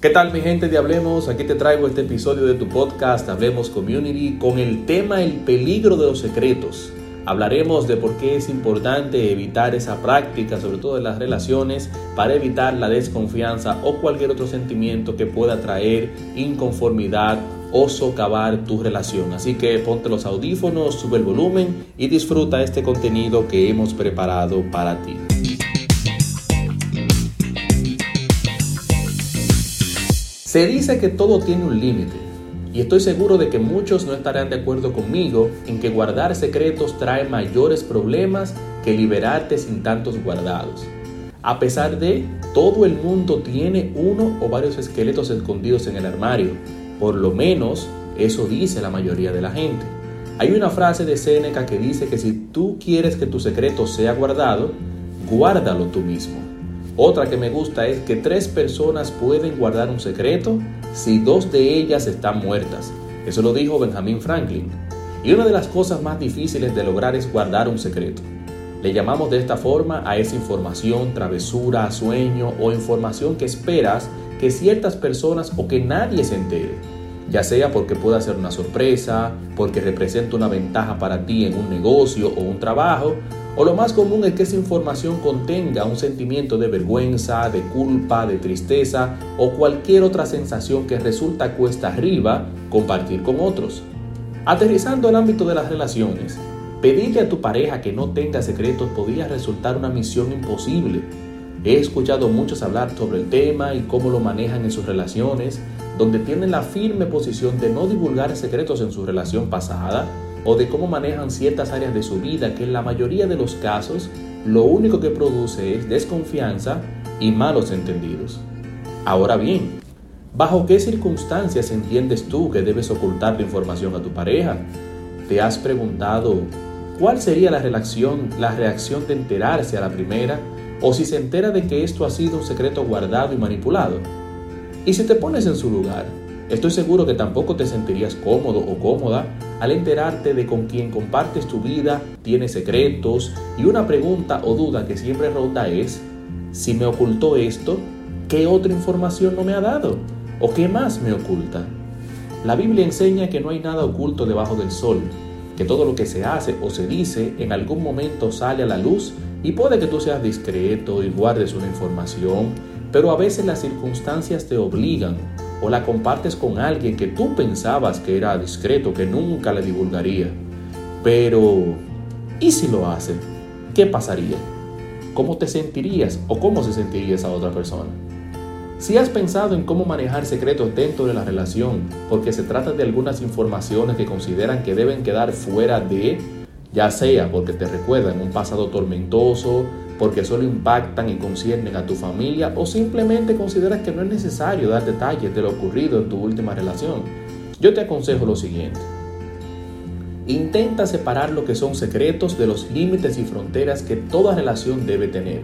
¿Qué tal mi gente de Hablemos? Aquí te traigo este episodio de tu podcast Hablemos Community con el tema El peligro de los secretos. Hablaremos de por qué es importante evitar esa práctica, sobre todo en las relaciones, para evitar la desconfianza o cualquier otro sentimiento que pueda traer inconformidad o socavar tu relación. Así que ponte los audífonos, sube el volumen y disfruta este contenido que hemos preparado para ti. Se dice que todo tiene un límite y estoy seguro de que muchos no estarán de acuerdo conmigo en que guardar secretos trae mayores problemas que liberarte sin tantos guardados. A pesar de, todo el mundo tiene uno o varios esqueletos escondidos en el armario. Por lo menos eso dice la mayoría de la gente. Hay una frase de Séneca que dice que si tú quieres que tu secreto sea guardado, guárdalo tú mismo. Otra que me gusta es que tres personas pueden guardar un secreto si dos de ellas están muertas. Eso lo dijo Benjamin Franklin. Y una de las cosas más difíciles de lograr es guardar un secreto. Le llamamos de esta forma a esa información, travesura, sueño o información que esperas que ciertas personas o que nadie se entere, ya sea porque pueda ser una sorpresa, porque representa una ventaja para ti en un negocio o un trabajo, o lo más común es que esa información contenga un sentimiento de vergüenza, de culpa, de tristeza o cualquier otra sensación que resulta cuesta arriba compartir con otros. Aterrizando el ámbito de las relaciones, pedirle a tu pareja que no tenga secretos podría resultar una misión imposible. He escuchado muchos hablar sobre el tema y cómo lo manejan en sus relaciones, donde tienen la firme posición de no divulgar secretos en su relación pasada o de cómo manejan ciertas áreas de su vida que en la mayoría de los casos lo único que produce es desconfianza y malos entendidos. Ahora bien, ¿bajo qué circunstancias entiendes tú que debes ocultar la información a tu pareja? ¿Te has preguntado cuál sería la reacción, la reacción de enterarse a la primera o si se entera de que esto ha sido un secreto guardado y manipulado? Y si te pones en su lugar, Estoy seguro que tampoco te sentirías cómodo o cómoda al enterarte de con quien compartes tu vida, tiene secretos y una pregunta o duda que siempre ronda es, si me ocultó esto, ¿qué otra información no me ha dado? ¿O qué más me oculta? La Biblia enseña que no hay nada oculto debajo del sol, que todo lo que se hace o se dice en algún momento sale a la luz y puede que tú seas discreto y guardes una información, pero a veces las circunstancias te obligan o la compartes con alguien que tú pensabas que era discreto, que nunca le divulgaría. Pero, ¿y si lo hace? ¿Qué pasaría? ¿Cómo te sentirías o cómo se sentiría esa otra persona? Si has pensado en cómo manejar secretos dentro de la relación, porque se trata de algunas informaciones que consideran que deben quedar fuera de, ya sea porque te recuerdan un pasado tormentoso, porque solo impactan y conciernen a tu familia o simplemente consideras que no es necesario dar detalles de lo ocurrido en tu última relación, yo te aconsejo lo siguiente. Intenta separar lo que son secretos de los límites y fronteras que toda relación debe tener.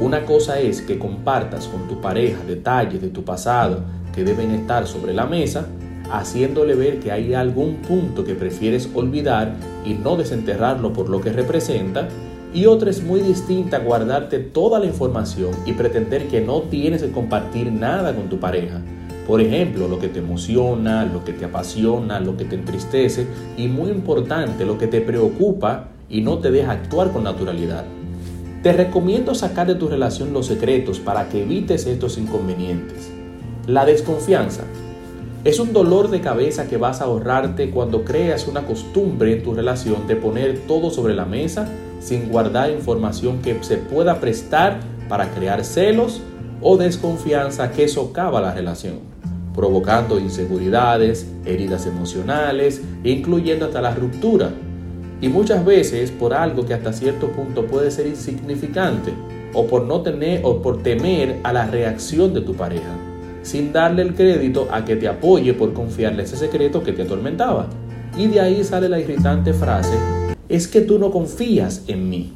Una cosa es que compartas con tu pareja detalles de tu pasado que deben estar sobre la mesa, haciéndole ver que hay algún punto que prefieres olvidar y no desenterrarlo por lo que representa, y otra es muy distinta guardarte toda la información y pretender que no tienes que compartir nada con tu pareja. Por ejemplo, lo que te emociona, lo que te apasiona, lo que te entristece y muy importante, lo que te preocupa y no te deja actuar con naturalidad. Te recomiendo sacar de tu relación los secretos para que evites estos inconvenientes. La desconfianza. Es un dolor de cabeza que vas a ahorrarte cuando creas una costumbre en tu relación de poner todo sobre la mesa sin guardar información que se pueda prestar para crear celos o desconfianza que socava la relación, provocando inseguridades, heridas emocionales, incluyendo hasta la ruptura. Y muchas veces por algo que hasta cierto punto puede ser insignificante o por no tener o por temer a la reacción de tu pareja, sin darle el crédito a que te apoye por confiarle ese secreto que te atormentaba. Y de ahí sale la irritante frase es que tú no confías en mí.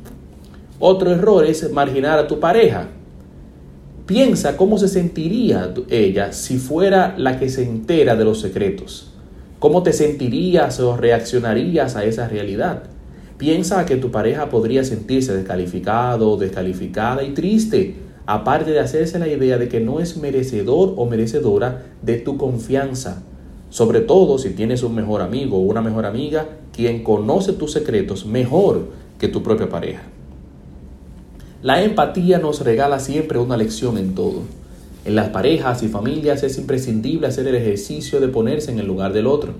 Otro error es marginar a tu pareja. Piensa cómo se sentiría ella si fuera la que se entera de los secretos. ¿Cómo te sentirías o reaccionarías a esa realidad? Piensa que tu pareja podría sentirse descalificado, descalificada y triste aparte de hacerse la idea de que no es merecedor o merecedora de tu confianza. Sobre todo si tienes un mejor amigo o una mejor amiga quien conoce tus secretos mejor que tu propia pareja. La empatía nos regala siempre una lección en todo. En las parejas y familias es imprescindible hacer el ejercicio de ponerse en el lugar del otro.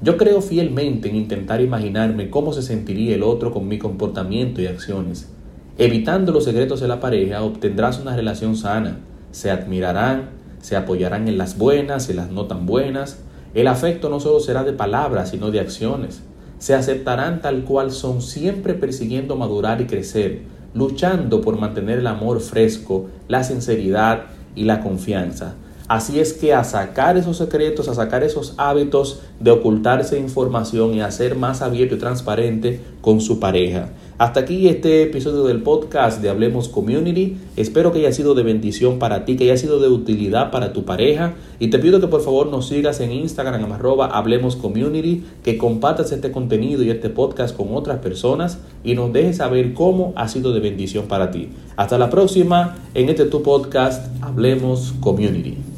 Yo creo fielmente en intentar imaginarme cómo se sentiría el otro con mi comportamiento y acciones. Evitando los secretos de la pareja obtendrás una relación sana. Se admirarán, se apoyarán en las buenas y las no tan buenas. El afecto no solo será de palabras, sino de acciones. Se aceptarán tal cual son, siempre persiguiendo madurar y crecer, luchando por mantener el amor fresco, la sinceridad y la confianza. Así es que a sacar esos secretos, a sacar esos hábitos de ocultarse información y a ser más abierto y transparente con su pareja. Hasta aquí este episodio del podcast de Hablemos Community. Espero que haya sido de bendición para ti, que haya sido de utilidad para tu pareja. Y te pido que por favor nos sigas en Instagram arroba Hablemos Community, que compartas este contenido y este podcast con otras personas y nos dejes saber cómo ha sido de bendición para ti. Hasta la próxima en este tu podcast Hablemos Community.